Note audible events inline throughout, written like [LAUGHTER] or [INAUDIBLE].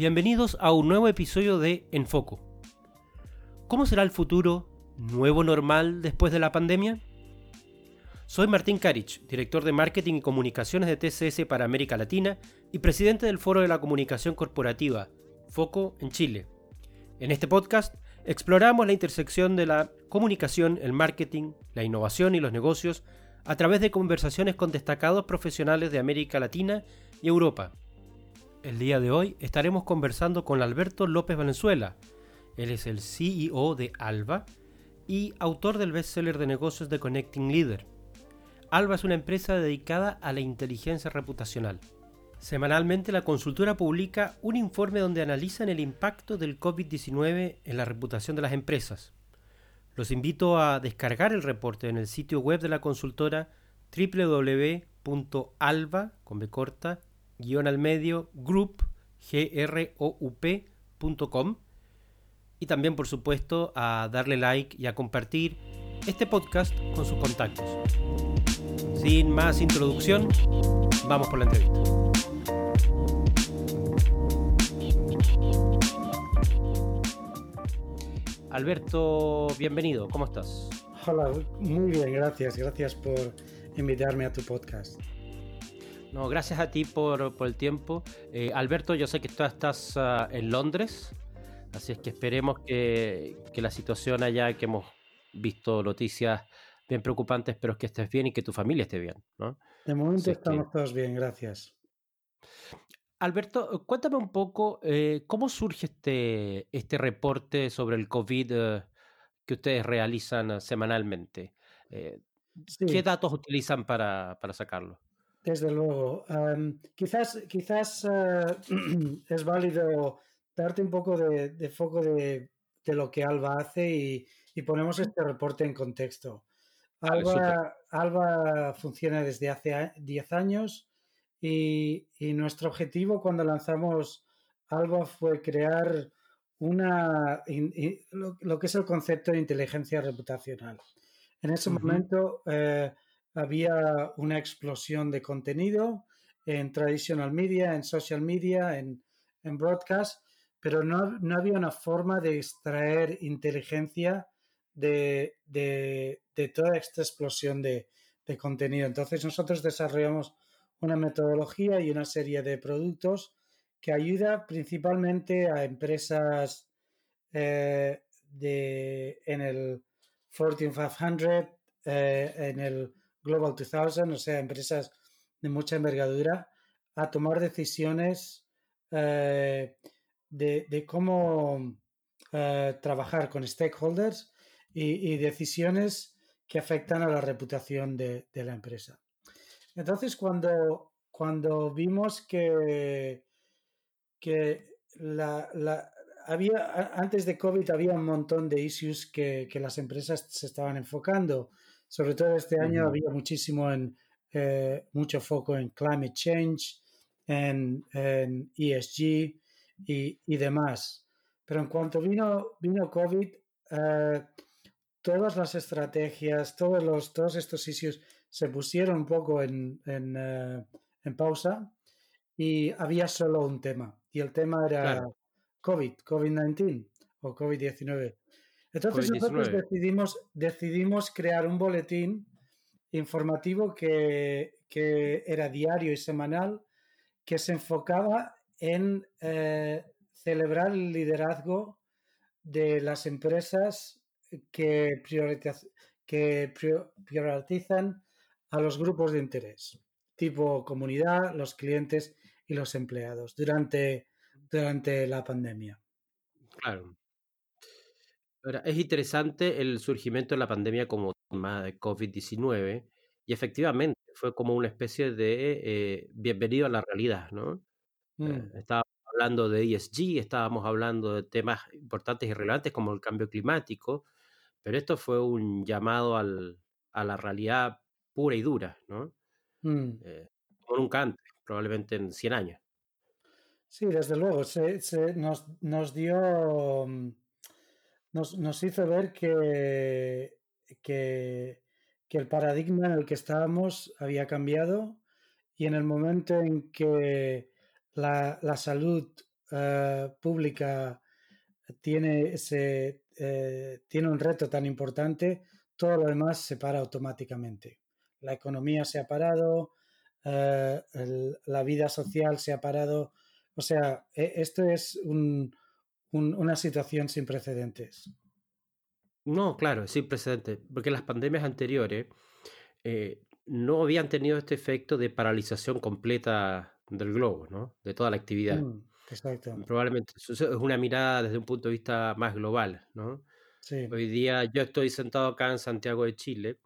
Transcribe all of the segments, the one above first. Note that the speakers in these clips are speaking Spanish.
Bienvenidos a un nuevo episodio de Enfoco. ¿Cómo será el futuro nuevo normal después de la pandemia? Soy Martín Karich, director de Marketing y Comunicaciones de TCS para América Latina y presidente del Foro de la Comunicación Corporativa, Foco en Chile. En este podcast exploramos la intersección de la comunicación, el marketing, la innovación y los negocios a través de conversaciones con destacados profesionales de América Latina y Europa. El día de hoy estaremos conversando con Alberto López Valenzuela. Él es el CEO de Alba y autor del bestseller de negocios de Connecting Leader. Alba es una empresa dedicada a la inteligencia reputacional. Semanalmente la consultora publica un informe donde analizan el impacto del COVID-19 en la reputación de las empresas. Los invito a descargar el reporte en el sitio web de la consultora www.alba con B corta, guion al medio group group.com y también por supuesto a darle like y a compartir este podcast con sus contactos. Sin más introducción, vamos por la entrevista. Alberto, bienvenido, ¿cómo estás? Hola, muy bien, gracias. Gracias por invitarme a tu podcast. No, gracias a ti por, el tiempo. Eh, Alberto, yo sé que tú estás ah, en Londres, así es que esperemos que, que la situación allá, que hemos visto noticias bien preocupantes, pero que estés bien y que tu familia esté bien, ¿no? De momento estamos todos bien, gracias. Alberto, cuéntame un poco eh, cómo surge este, este reporte sobre el COVID eh, que ustedes realizan semanalmente. Eh, ¿Qué datos utilizan para, sacarlo? Desde luego. quizás quizás [CLEARS THROAT] es válido darte un poco de, foco de, lo que Alba hace y, y ponemos este reporte en contexto. Alba, funciona desde hace 10 años y, nuestro objetivo cuando lanzamos Alba fue crear una, lo, que es el concepto de inteligencia reputacional. En ese momento eh, había una explosión de contenido en traditional media, en social media, en, broadcast, pero no, no, había una forma de extraer inteligencia de, toda esta explosión de, contenido. Entonces nosotros desarrollamos una metodología y una serie de productos que ayuda principalmente a empresas eh, de, en el Fortune 500, eh, en el Global 2000, o sea, empresas de mucha envergadura, a tomar decisiones eh, de, cómo trabajar con stakeholders y, decisiones que afectan a la reputación de, la empresa. Entonces, cuando, cuando vimos que, que la, había, antes de COVID había un montón de issues que, las empresas se estaban enfocando. Sobre todo este año había muchísimo en, eh, mucho foco en climate change, en, ESG y, y, demás. Pero en cuanto vino, vino COVID, eh, todas las estrategias, todos, los, todos estos sitios se pusieron un poco en, en, eh, pausa y había solo un tema. Y el tema era COVID, COVID-19 o COVID-19. Entonces nosotros decidimos, decidimos crear un boletín informativo que, que, era diario y semanal que se enfocaba en eh, celebrar el liderazgo de las empresas que, que priorizan a los grupos de interés, tipo comunidad, los clientes y los empleados durante, durante la pandemia. Claro. Es interesante el surgimiento de la pandemia como tema de COVID-19 y efectivamente fue como una especie de eh, bienvenido a la realidad, ¿no? Eh, mm. estábamos hablando de ESG, estábamos hablando de temas importantes y relevantes como el cambio climático, pero esto fue un llamado al, a la realidad pura y dura, ¿no? Mm. Eh, como nunca antes, probablemente en 100 años. Sí, desde luego, se, nos, nos, dio, mm, nos, nos, hizo ver que, que, que, el paradigma en el que estábamos había cambiado y en el momento en que la, la salud eh, pública tiene, ese, eh, tiene un reto tan importante, todo lo demás se para automáticamente. La economía se ha parado, eh, la vida social se ha parado. O sea, e, esto es una situación sin precedentes. No, claro, sin precedentes, porque las pandemias anteriores eh, no habían tenido este efecto de paralización completa del globo, ¿no? De toda la actividad. Mm, exacto. Probablemente es una mirada desde un punto de vista más global, ¿no? Hoy día yo estoy sentado acá en Santiago de Chile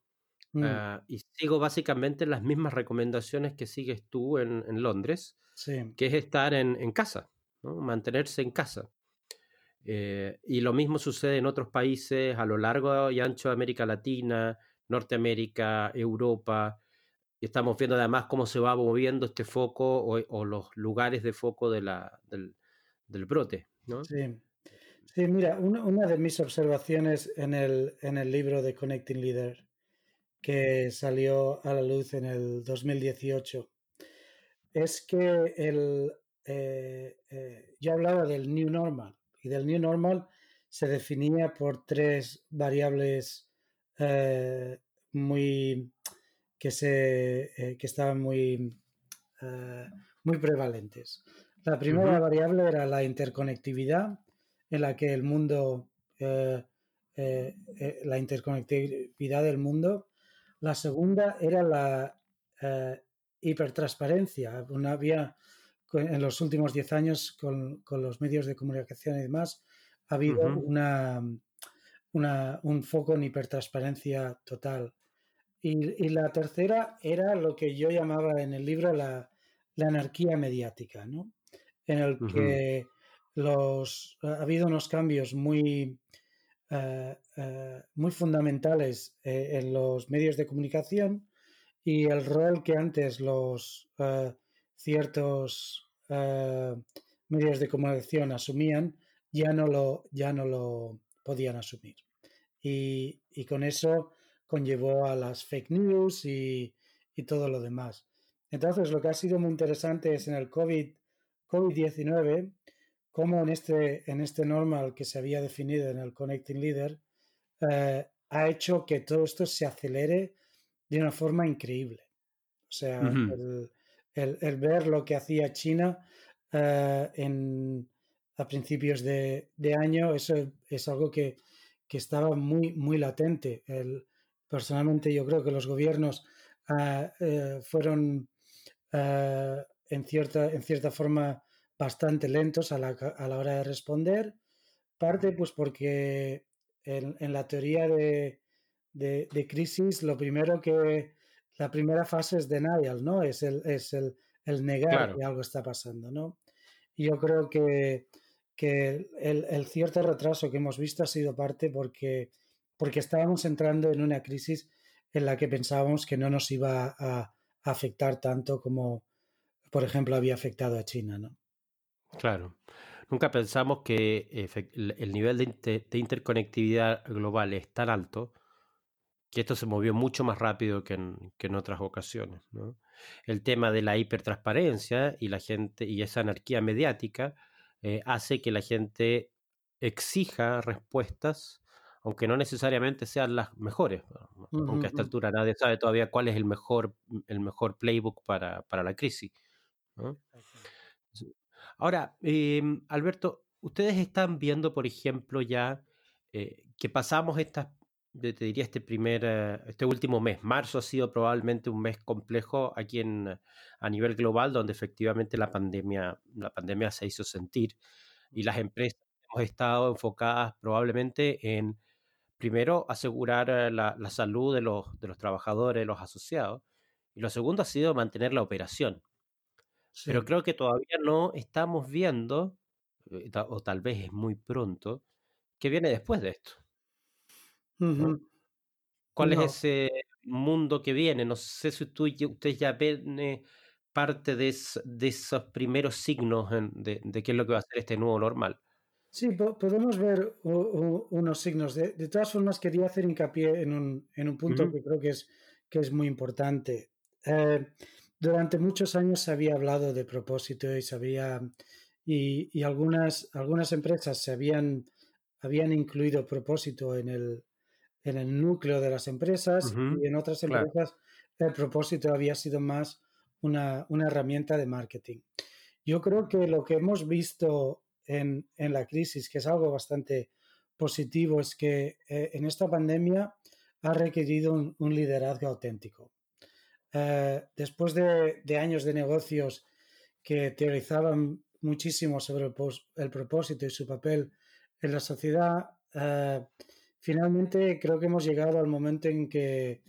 mm. ah, y sigo básicamente las mismas recomendaciones que sigues tú en, Londres, que es estar en, casa, mantenerse en casa. Eh, y lo mismo sucede en otros países a lo largo y ancho de América Latina, Norteamérica, Europa. Estamos viendo además cómo se va moviendo este foco o, los lugares de foco de la, del, brote. Sí. sí, mira, una, de mis observaciones en el, en el libro de Connecting Leader, que salió a la luz en el 2018, es que el, eh, eh, yo hablaba del New Normal y del New Normal se definía por tres variables eh, muy que se eh, que estaban muy eh, muy prevalentes. La primera variable era la interconectividad, en la que el mundo la interconectividad del mundo. La segunda era la hipertransparencia. Una, había en los últimos 10 años con, los medios de comunicación y demás, ha habido una, un foco en hipertransparencia total. Y, la tercera era lo que yo llamaba en el libro la, anarquía mediática, ¿no? en el que los, ha habido unos cambios muy, eh, muy fundamentales eh, en los medios de comunicación y el rol que antes los ciertos medios de comunicación asumían ya no lo, ya no lo podían asumir. Y, con eso conllevó a las fake news y, todo lo demás. Entonces, lo que ha sido muy interesante es en el COVID, COVID-19, cómo en este, en este normal que se había definido en el Connecting Leader, eh, ha hecho que todo esto se acelere de una forma increíble. O sea, el, ver lo que hacía China eh, en, a principios de, año, eso es algo que, estaba muy, muy latente. El, personalmente yo creo que los gobiernos eh, eh, fueron en, cierta, en cierta forma bastante lentos a la, a la, hora de responder, parte pues porque en, la teoría de, de, crisis lo primero que la primera fase es denial, ¿no? Es el, es el, el negar que algo está pasando, ¿no? Y yo creo que, que el, cierto retraso que hemos visto ha sido parte porque, porque estábamos entrando en una crisis en la que pensábamos que no nos iba a, afectar tanto como, por ejemplo, había afectado a China, ¿no? Claro. Nunca pensamos que el nivel de, interconectividad global es tan alto que esto se movió mucho más rápido que en, otras ocasiones. El tema de la hipertransparencia y la gente y esa anarquía mediática eh, hace que la gente exija respuestas, aunque no necesariamente sean las mejores. aunque a esta altura nadie sabe todavía cuál es el mejor, el mejor playbook para, la crisis. Ahora, em, Alberto, ustedes están viendo, por ejemplo, ya eh, que pasamos estas te diría este primer, eh, este último mes. Marzo ha sido probablemente un mes complejo aquí en, a nivel global, donde efectivamente la pandemia, la pandemia se hizo sentir y las empresas hemos estado enfocadas probablemente en, primero, asegurar eh, la, salud de los, de los trabajadores, los asociados, y lo segundo ha sido mantener la operación. Pero creo que todavía no estamos viendo, eh, o tal vez es muy pronto, qué viene después de esto. ¿Cuál es ese mundo que viene? No sé si tú, ustedes ya ven eh, parte de, esos primeros signos de, qué es lo que va a ser este nuevo normal. Sí, podemos ver unos signos. De, todas formas, quería hacer hincapié en un, en un punto que creo que es, que es muy importante. Eh, durante muchos años se había hablado de propósito y se había y, algunas, algunas empresas se habían, habían incluido propósito en el, en el núcleo de las empresas y en otras empresas el propósito había sido más una, herramienta de marketing. Yo creo que lo que hemos visto en, la crisis, que es algo bastante positivo, es que eh, en esta pandemia ha requerido un, liderazgo auténtico. Eh, después de, años de negocios que teorizaban muchísimo sobre el, propósito y su papel en la sociedad, eh, finalmente creo que hemos llegado al momento en que,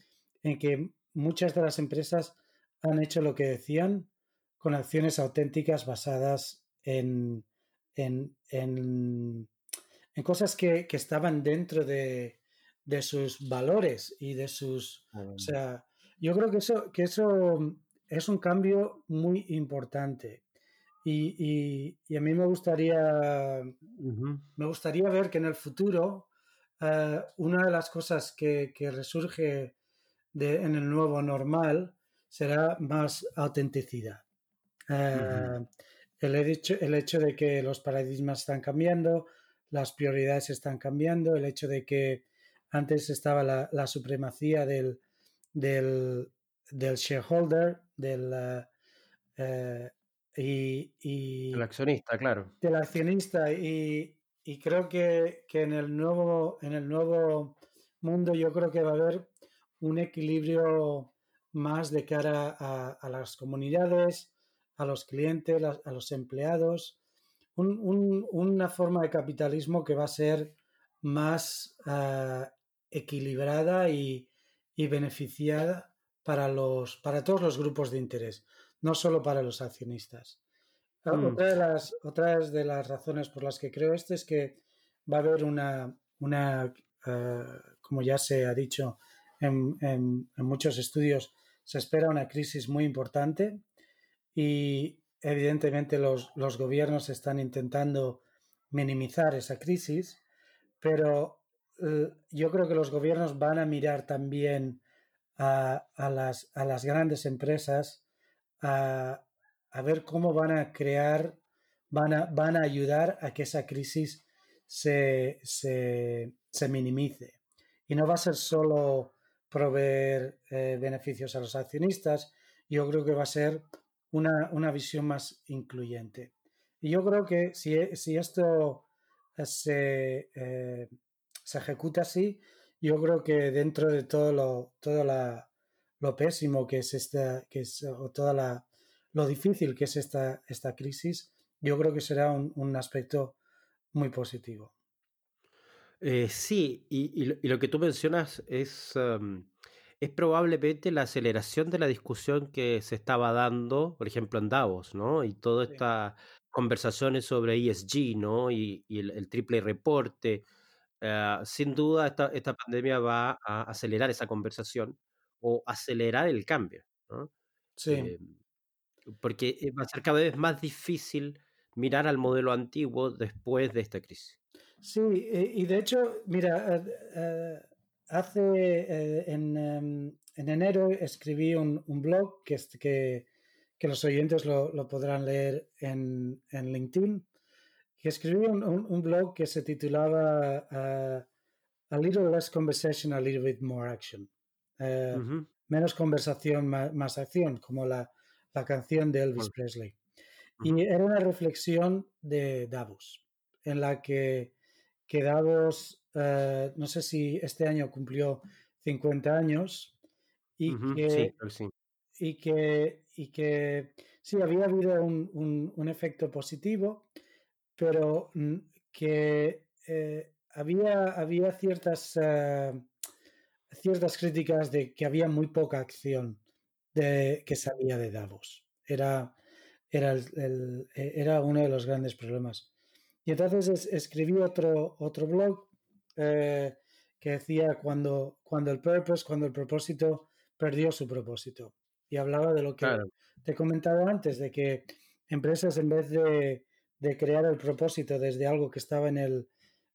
en que muchas de las empresas han hecho lo que decían con acciones auténticas basadas en, en, en, cosas que, estaban dentro de, sus valores y de sus... O sea, yo creo que eso, que eso es un cambio muy importante. Y, a mí me gustaría, me gustaría ver que en el futuro eh, una de las cosas que, resurge en el nuevo normal será más autenticidad. Eh, el, hecho, el hecho de que los paradigmas están cambiando, las prioridades están cambiando, el hecho de que antes estaba la, supremacía del, del, shareholder, del, eh, y, el accionista, claro. Del accionista y, y creo que, en, el nuevo, en el nuevo mundo yo creo que va a haber un equilibrio más de cara a, las comunidades, a los clientes, a, los empleados, una forma de capitalismo que va a ser más ah, equilibrada y, beneficiada para, los, para todos los grupos de interés, no solo para los accionistas. Mm. Otra, de las, otras de las razones por las que creo esto es que va a haber una, una eh, como ya se ha dicho en, muchos estudios, se espera una crisis muy importante y evidentemente los, gobiernos están intentando minimizar esa crisis, pero eh, yo creo que los gobiernos van a mirar también a, las, a las, grandes empresas a, a ver cómo van a crear, van a, van a ayudar a que esa crisis se, minimice. Y no va a ser solo proveer eh, beneficios a los accionistas, yo creo que va a ser una, visión más incluyente. Y yo creo que si, si esto se, eh, se, ejecuta así, yo creo que dentro de todo lo, todo lo pésimo que es esta, que es, o toda la, lo difícil que es esta, esta crisis, yo creo que será un, aspecto muy positivo. Eh, sí, y, lo, que tú mencionas es, es probablemente la aceleración de la discusión que se estaba dando, por ejemplo, en Davos, ¿no? Y todas estas conversaciones sobre ESG, ¿no? Y, el, triple reporte. Eh, sin duda, esta, esta, pandemia va a acelerar esa conversación o acelerar el cambio, ¿no? Sí. Em, porque eh, va a ser cada vez más difícil mirar al modelo antiguo después de esta crisis. Sí, y de hecho, mira, eh, eh, hace en, em, en, enero escribí un, un blog que, que, que, los oyentes lo, lo podrán leer en, en, LinkedIn, que escribí un, un, blog que se titulaba A Little Less Conversation, A Little Bit More Action. Menos conversación, más, más acción, como la, la canción de Elvis Presley. Y era una reflexión de Davos, en la que, que Davos, eh, no sé si este año cumplió 50 años y, que, sí, y que, y que sí, había habido un, un, efecto positivo, pero que eh, había, había ciertas, eh, ciertas críticas de que había muy poca acción de, que salía de Davos. Era, era, el, e, era uno de los grandes problemas. Y entonces escribí otro, otro blog eh, que decía cuando, cuando el purpose, cuando el propósito perdió su propósito. Y hablaba de lo que te he comentado antes, de que empresas en vez de, de, crear el propósito desde algo que estaba en el,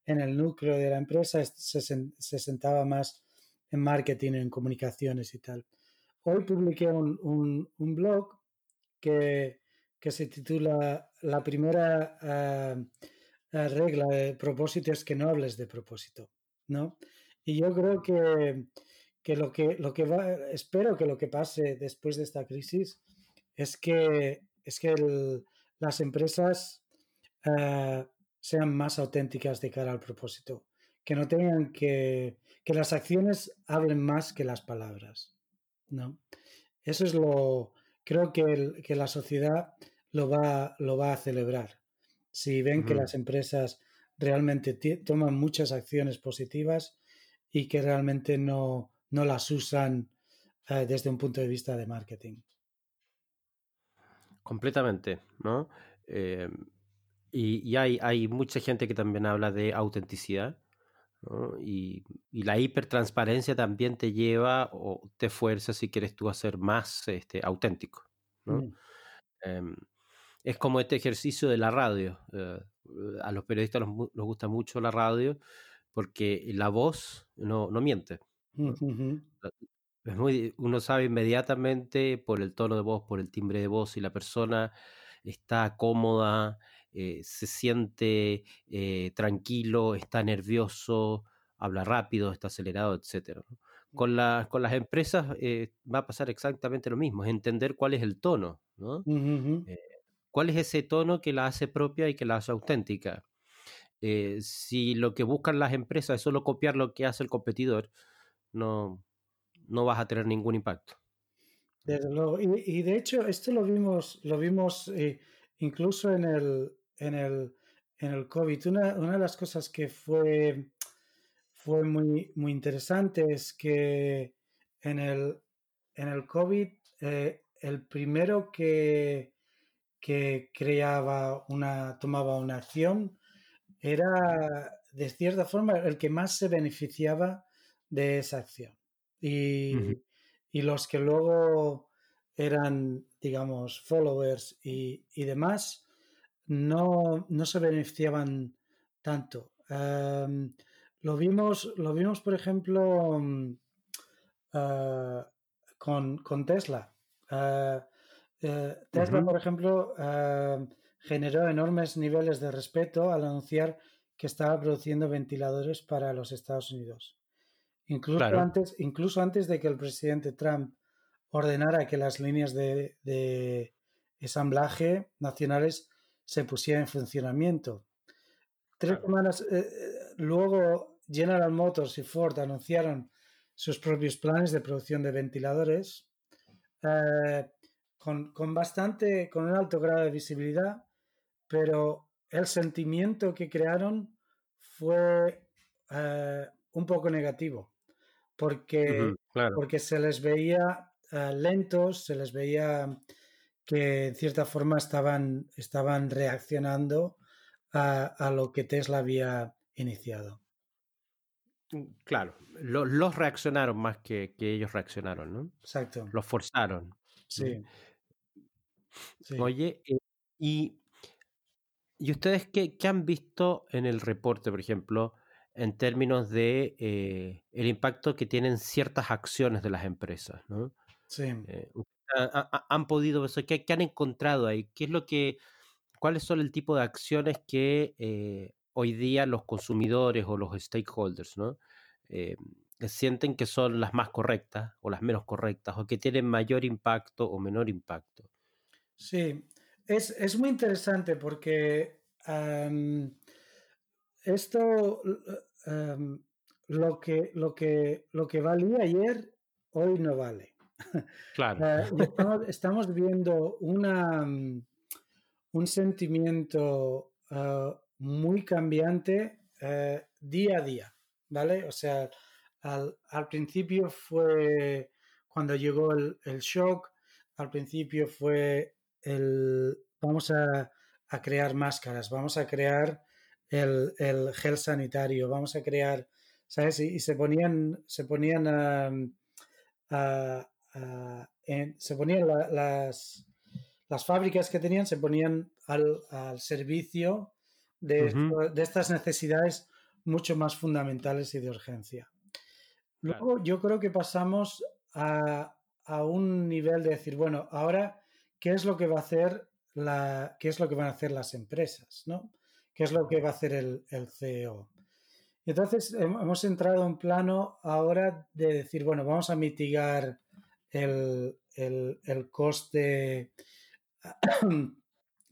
en el núcleo de la empresa, se, se sentaba más en marketing, en comunicaciones y tal hoy publiqué un, blog que, que se titula La primera eh, eh, regla de propósito es que no hables de propósito, ¿no? Y yo creo que, lo que lo que va, espero que lo que pase después de esta crisis es que, es que las empresas eh, sean más auténticas de cara al propósito, que no tengan que, que las acciones hablen más que las palabras, ¿no? Eso es lo, creo que, que la sociedad lo va, lo va a celebrar. Si ven que las empresas realmente toman muchas acciones positivas y que realmente no, no las usan eh, desde un punto de vista de marketing. Completamente, ¿no? Eh, y, hay, hay, mucha gente que también habla de autenticidad, y, la hipertransparencia también te lleva o te fuerza, si quieres tú, a ser más este, auténtico. Mm. Em, es como este ejercicio de la radio. Eh, a los periodistas nos, gusta mucho la radio porque la voz no, no miente. es muy, uno sabe inmediatamente por el tono de voz, por el timbre de voz, si la persona está cómoda, eh, se siente eh, tranquilo, está nervioso, habla rápido, está acelerado, etc. Con, con las empresas eh, va a pasar exactamente lo mismo, es entender cuál es el tono, cuál es ese tono que la hace propia y que la hace auténtica. si lo que buscan las empresas es solo copiar lo que hace el competidor, no, no vas a tener ningún impacto. Desde luego. Y, de hecho, esto lo vimos, lo vimos incluso en el, en el, en el COVID. Una, una, de las cosas que fue, fue muy, muy interesante es que en el, en el COVID eh, el primero que, que creaba una, tomaba una acción era de cierta forma el que más se beneficiaba de esa acción. Y, y los que luego eran, digamos, followers y, y demás, no, no se beneficiaban tanto. Em, lo, vimos, lo vimos, por ejemplo, mm, eh, con, Tesla. Eh, eh, Tesla, por ejemplo, generó enormes niveles de respeto al anunciar que estaba produciendo ventiladores para los Estados Unidos. Incluso, antes, incluso antes de que el presidente Trump ordenara que las líneas de, de ensamblaje nacionales se pusiera en funcionamiento. Tres semanas eh, eh, luego, General Motors y Ford anunciaron sus propios planes de producción de ventiladores eh, con, bastante, con un alto grado de visibilidad, pero el sentimiento que crearon fue un poco negativo, porque, porque se les veía lentos, se les veía que en cierta forma estaban, estaban reaccionando a, lo que Tesla había iniciado. Mm, claro, los reaccionaron más que, ellos reaccionaron, ¿no? Exacto. Los forzaron. Sí. Oye, eh, y, ¿y ustedes qué, han visto en el reporte, por ejemplo, en términos de eh, el impacto que tienen ciertas acciones de las empresas, ¿no? Sí. Eh, han podido, ¿qué, ¿qué, han encontrado ahí? ¿Qué es lo que, cuáles son el tipo de acciones que eh, hoy día los consumidores o los stakeholders, ¿no? Eh, sienten que son las más correctas o las menos correctas o que tienen mayor impacto o menor impacto. Sí, es, muy interesante porque esto, lo, que, lo, que, lo que valía ayer, hoy no vale. Claro. Eh, [LAUGHS] estamos, viendo una, mm, un sentimiento eh, muy cambiante eh, día a día, ¿vale? O sea, al, principio fue cuando llegó el, shock, al principio fue el vamos a, crear máscaras, vamos a crear el, gel sanitario, vamos a crear, ¿sabes? Y, se ponían, se ponían a, Ah, se ponían las, las fábricas que tenían, se ponían al, servicio de, estas necesidades mucho más fundamentales y de urgencia. Luego yo creo que pasamos a, un nivel de decir, bueno, ahora, ¿qué es lo que va a hacer la, qué es lo que van a hacer las empresas, ¿no? ¿Qué es lo que va a hacer el, el CEO? Entonces hemos entrado en plano ahora de decir, bueno, vamos a mitigar el, el, coste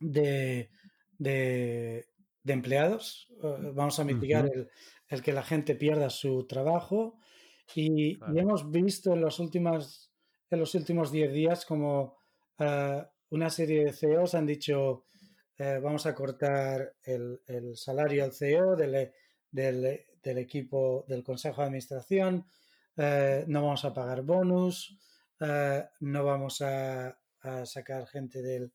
de, de, empleados, eh, vamos a mitigar el, que la gente pierda su trabajo. Y, hemos visto en los últimos, en los últimos 10 días como eh, una serie de CEOs han dicho eh, vamos a cortar el, salario al CEO del, del, equipo del Consejo de Administración, no vamos a pagar bonus, no vamos a, sacar gente del,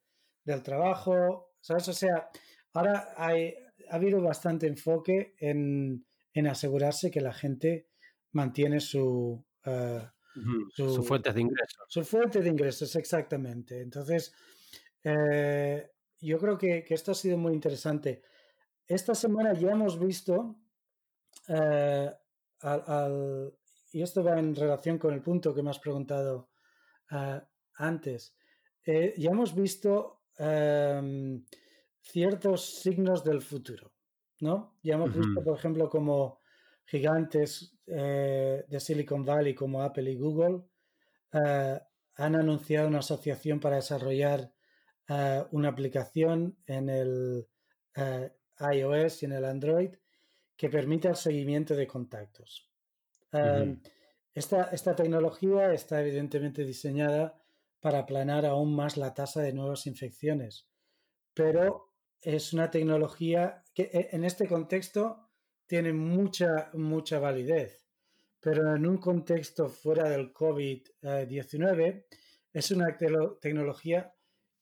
trabajo, ¿sabes? O sea, ahora hay, ha habido bastante enfoque en, asegurarse que la gente mantiene su, sus fuentes de ingresos. Su fuente de ingresos, exactamente. Entonces, eh, yo creo que, esto ha sido muy interesante. Esta semana ya hemos visto, eh, y esto va en relación con el punto que me has preguntado eh, antes, ya hemos visto em, ciertos signos del futuro, ¿no? Ya hemos visto, por ejemplo, como gigantes eh, de Silicon Valley como Apple y Google eh, han anunciado una asociación para desarrollar eh, una aplicación en el iOS y en el Android que permita el seguimiento de contactos. Esta, esta tecnología está evidentemente diseñada para aplanar aún más la tasa de nuevas infecciones, pero es una tecnología que e, en este contexto tiene mucha, mucha validez, pero en un contexto fuera del COVID-19 es una tecnología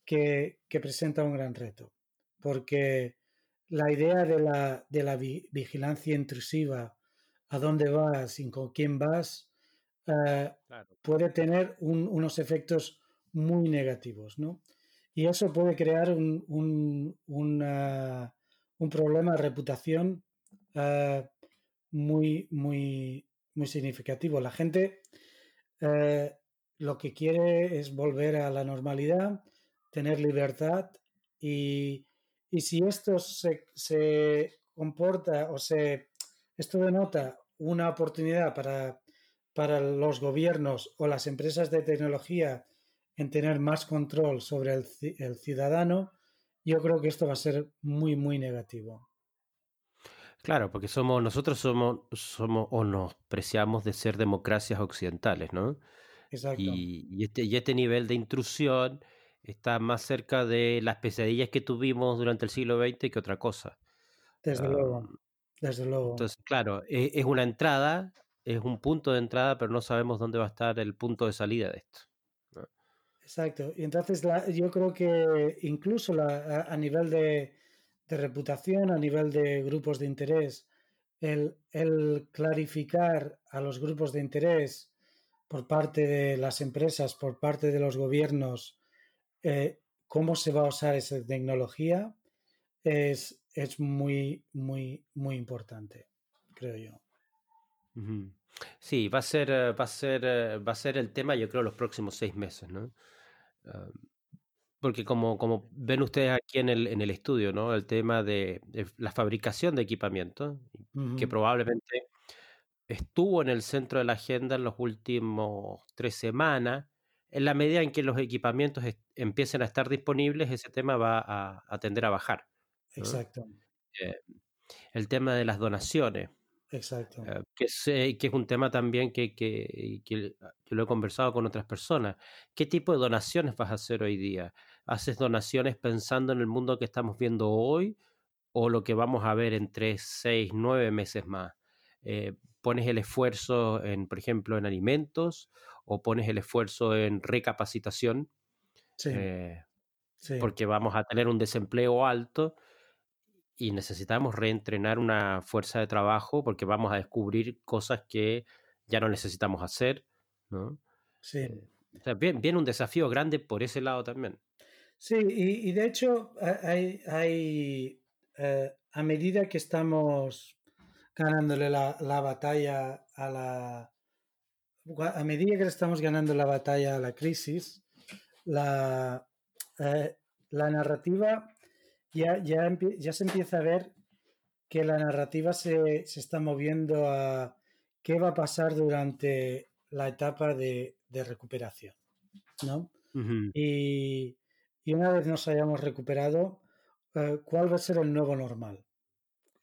que, presenta un gran reto, porque la idea de la, de la vigilancia intrusiva, a dónde vas y con quién vas, eh, puede tener unos efectos muy negativos, ¿no? Y eso puede crear un, un, un problema de reputación eh, muy, muy, muy significativo. La gente eh, lo que quiere es volver a la normalidad, tener libertad y, y si esto se, se, comporta o se, esto denota una oportunidad para, para los gobiernos o las empresas de tecnología en tener más control sobre el, ciudadano, yo creo que esto va a ser muy, muy negativo. Claro, porque somos, nosotros somos, somos o nos preciamos de ser democracias occidentales, ¿no? Exacto. Y, este, y este nivel de intrusión está más cerca de las pesadillas que tuvimos durante el siglo XX que otra cosa. Desde luego, desde luego. Entonces, claro, e, es, una entrada, es un punto de entrada, pero no sabemos dónde va a estar el punto de salida de esto. Exacto. Y entonces yo creo que incluso a, nivel de, reputación, a nivel de grupos de interés, el, clarificar a los grupos de interés por parte de las empresas, por parte de los gobiernos, eh, cómo se va a usar esa tecnología, es, es muy, muy, muy importante, creo yo. Sí, va a ser, eh, va a ser, eh, va a ser el tema, yo creo, los próximos seis meses, ¿no? porque como, como ven ustedes aquí en el, en el estudio, ¿no? El tema de, la fabricación de equipamiento, que probablemente estuvo en el centro de la agenda en los últimos tres semanas. En la medida en que los equipamientos empiecen a estar disponibles, ese tema va a, tender a bajar. Exacto. Eh, el tema de las donaciones. Exacto. Eh, que, es, que es un tema también que, que, que, lo he conversado con otras personas. ¿Qué tipo de donaciones vas a hacer hoy día? ¿Haces donaciones pensando en el mundo que estamos viendo hoy o lo que vamos a ver en tres, seis, nueve meses más? Eh, ¿Pones el esfuerzo en, por ejemplo, en alimentos o pones el esfuerzo en recapacitación? Sí. Eh, sí. Porque vamos a tener un desempleo alto y necesitamos reentrenar una fuerza de trabajo porque vamos a descubrir cosas que ya no necesitamos hacer, ¿no? Sí. Eh, o sea, viene, un desafío grande por ese lado también. Sí, y, de hecho hay, hay eh, a medida que estamos ganándole la, batalla a la... A medida que estamos ganando la batalla a la crisis, la, eh, la narrativa ya, ya, ya se empieza a ver que la narrativa se, se, está moviendo a qué va a pasar durante la etapa de, de recuperación. ¿no? y, y, una vez nos hayamos recuperado, uh, ¿cuál va a ser el nuevo normal?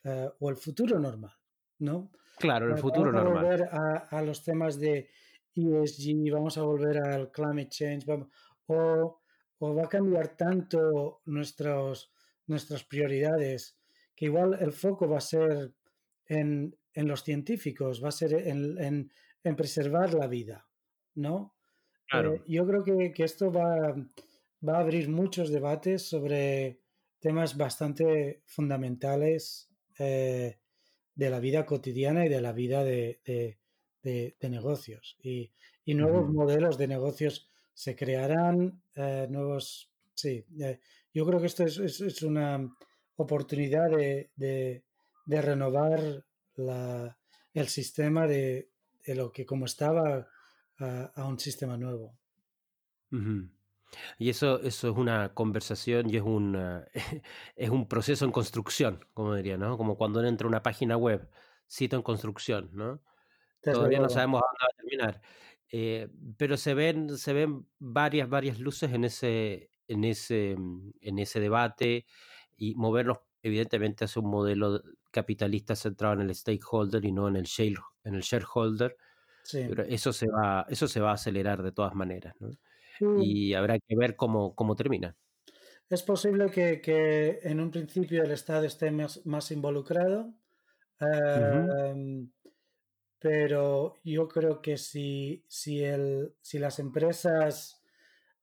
Uh, o el futuro normal, ¿no? Claro, el uh, futuro vamos normal. A volver a, a, los temas de ESG, vamos a volver al climate change, vamos, o, o, va a cambiar tanto nuestros, nuestras prioridades que igual el foco va a ser en, en los científicos, va a ser en, en, en preservar la vida, ¿no? Claro. Eh, yo creo que, que esto va, va, a abrir muchos debates sobre temas bastante fundamentales eh, de la vida cotidiana y de la vida de, de, de, de negocios. Y, y nuevos uh -huh. modelos de negocios se crearán, eh, nuevos... Sí, eh, yo creo que esto es, es, es una oportunidad de, renovar la, el sistema de, lo que como estaba a, a un sistema nuevo. Uh -huh. Y eso, eso es una conversación y es un, uh, [LAUGHS] es un proceso en construcción, como diría, ¿no? Como cuando uno entra a una página web, sitio en construcción, ¿no? Desde Todavía luego. no sabemos a dónde va a terminar. Eh, pero se ven, se ven varias, varias luces en ese, en, ese, en ese debate y movernos evidentemente hacia un modelo capitalista centrado en el stakeholder y no en el, share, en el shareholder. Sí. Pero eso se va, eso se va a acelerar de todas maneras, ¿no? Mm. Y habrá que ver cómo, cómo termina. Es posible que, que, en un principio el Estado esté más, más involucrado, uh -huh. pero yo creo que si, si, el, si las empresas,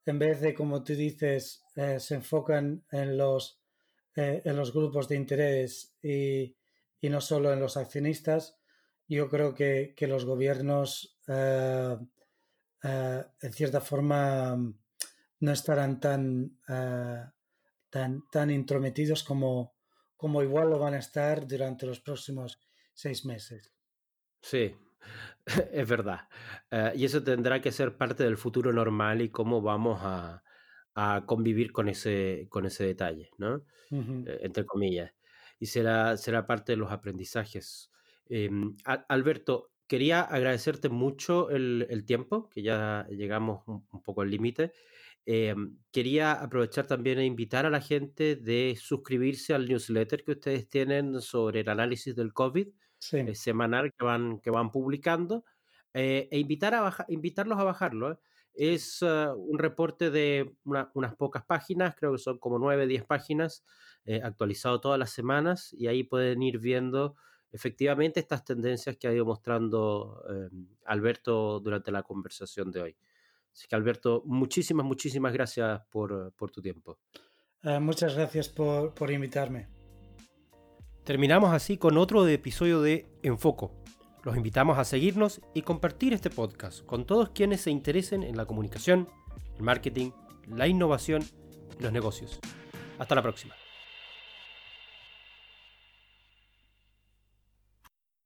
en vez de, como tú dices, eh, se enfocan en los, eh, en los grupos de interés y, y, no solo en los accionistas, yo creo que, que los gobiernos, uh, uh, en cierta forma, no estarán tan, tan, tan intrometidos como, como igual lo van a estar durante los próximos seis meses. Sí, [LAUGHS] es verdad. Uh, y eso tendrá que ser parte del futuro normal y cómo vamos a, a convivir con ese, con ese detalle, ¿no? Uh -huh. eh, entre comillas. Y será, será parte de los aprendizajes. Eh, Alberto, quería agradecerte mucho el, el, tiempo, que ya llegamos un, un poco al límite. Eh, quería aprovechar también e invitar a la gente de suscribirse al newsletter que ustedes tienen sobre el análisis del COVID sí. eh, semanal que van, que van publicando eh, e invitar a baja, invitarlos a bajarlo. ¿eh? Es uh, un reporte de una, unas pocas páginas, creo que son como 9, 10 páginas, actualizado todas las semanas y ahí pueden ir viendo efectivamente estas tendencias que ha ido mostrando Alberto durante la conversación de hoy. Así que Alberto, muchísimas, muchísimas gracias por, por tu tiempo. Uh, muchas gracias por, por, invitarme. Terminamos así con otro episodio de Enfoco. Los invitamos a seguirnos y compartir este podcast con todos quienes se interesen en la comunicación, el marketing, la innovación y los negocios. Hasta la próxima.